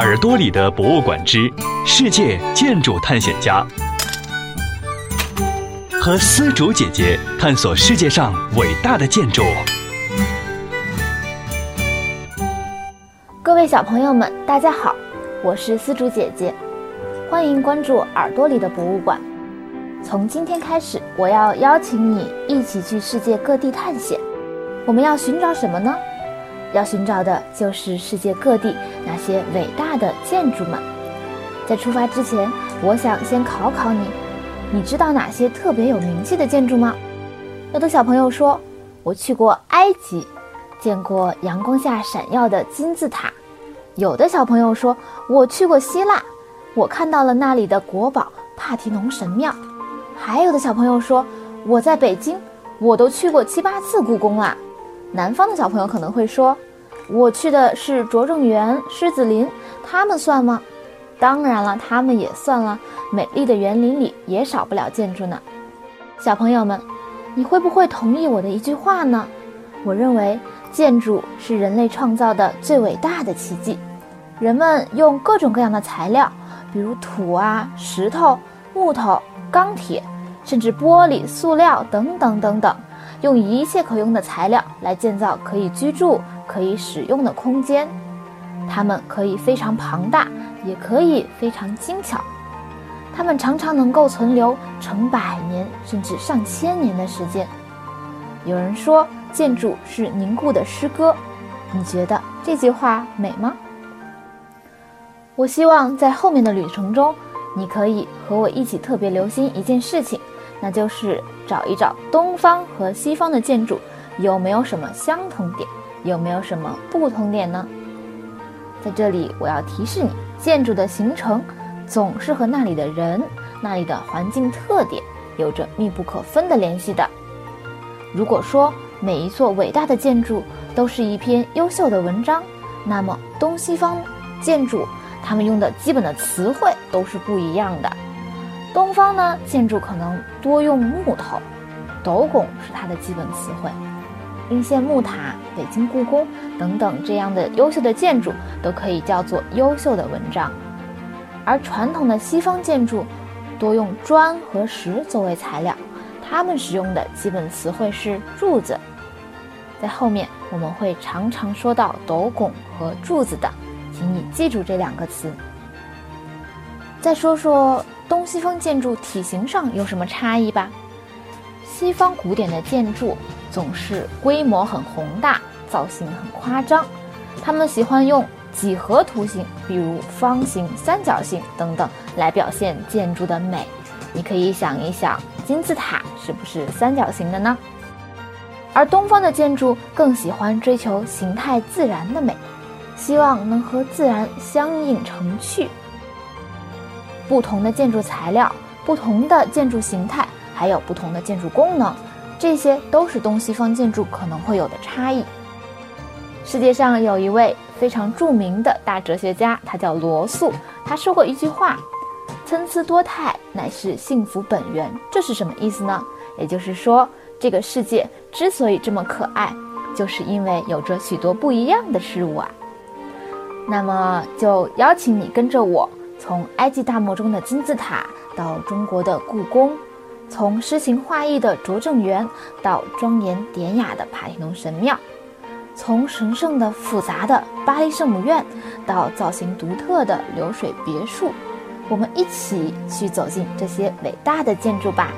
耳朵里的博物馆之世界建筑探险家，和丝竹姐姐探索世界上伟大的建筑。各位小朋友们，大家好，我是丝竹姐姐，欢迎关注耳朵里的博物馆。从今天开始，我要邀请你一起去世界各地探险。我们要寻找什么呢？要寻找的就是世界各地那些伟大的建筑们。在出发之前，我想先考考你：你知道哪些特别有名气的建筑吗？有的小朋友说：“我去过埃及，见过阳光下闪耀的金字塔。”有的小朋友说：“我去过希腊，我看到了那里的国宝帕提农神庙。”还有的小朋友说：“我在北京，我都去过七八次故宫啦。”南方的小朋友可能会说：“我去的是拙政园、狮子林，他们算吗？”当然了，他们也算了。美丽的园林里也少不了建筑呢。小朋友们，你会不会同意我的一句话呢？我认为建筑是人类创造的最伟大的奇迹。人们用各种各样的材料，比如土啊、石头、木头。钢铁，甚至玻璃、塑料等等等等，用一切可用的材料来建造可以居住、可以使用的空间。它们可以非常庞大，也可以非常精巧。它们常常能够存留成百年甚至上千年的时间。有人说，建筑是凝固的诗歌。你觉得这句话美吗？我希望在后面的旅程中。你可以和我一起特别留心一件事情，那就是找一找东方和西方的建筑有没有什么相同点，有没有什么不同点呢？在这里，我要提示你，建筑的形成总是和那里的人、那里的环境特点有着密不可分的联系的。如果说每一座伟大的建筑都是一篇优秀的文章，那么东西方建筑。他们用的基本的词汇都是不一样的。东方呢，建筑可能多用木头，斗拱是它的基本词汇，应县木塔、北京故宫等等这样的优秀的建筑都可以叫做优秀的文章。而传统的西方建筑多用砖和石作为材料，他们使用的基本词汇是柱子。在后面我们会常常说到斗拱和柱子的。请你记住这两个词。再说说东西方建筑体型上有什么差异吧。西方古典的建筑总是规模很宏大，造型很夸张，他们喜欢用几何图形，比如方形、三角形等等来表现建筑的美。你可以想一想，金字塔是不是三角形的呢？而东方的建筑更喜欢追求形态自然的美。希望能和自然相映成趣。不同的建筑材料、不同的建筑形态，还有不同的建筑功能，这些都是东西方建筑可能会有的差异。世界上有一位非常著名的大哲学家，他叫罗素。他说过一句话：“参差多态乃是幸福本源。”这是什么意思呢？也就是说，这个世界之所以这么可爱，就是因为有着许多不一样的事物啊。那么就邀请你跟着我，从埃及大漠中的金字塔到中国的故宫，从诗情画意的拙政园到庄严典雅的帕提农神庙，从神圣的复杂的巴黎圣母院到造型独特的流水别墅，我们一起去走进这些伟大的建筑吧。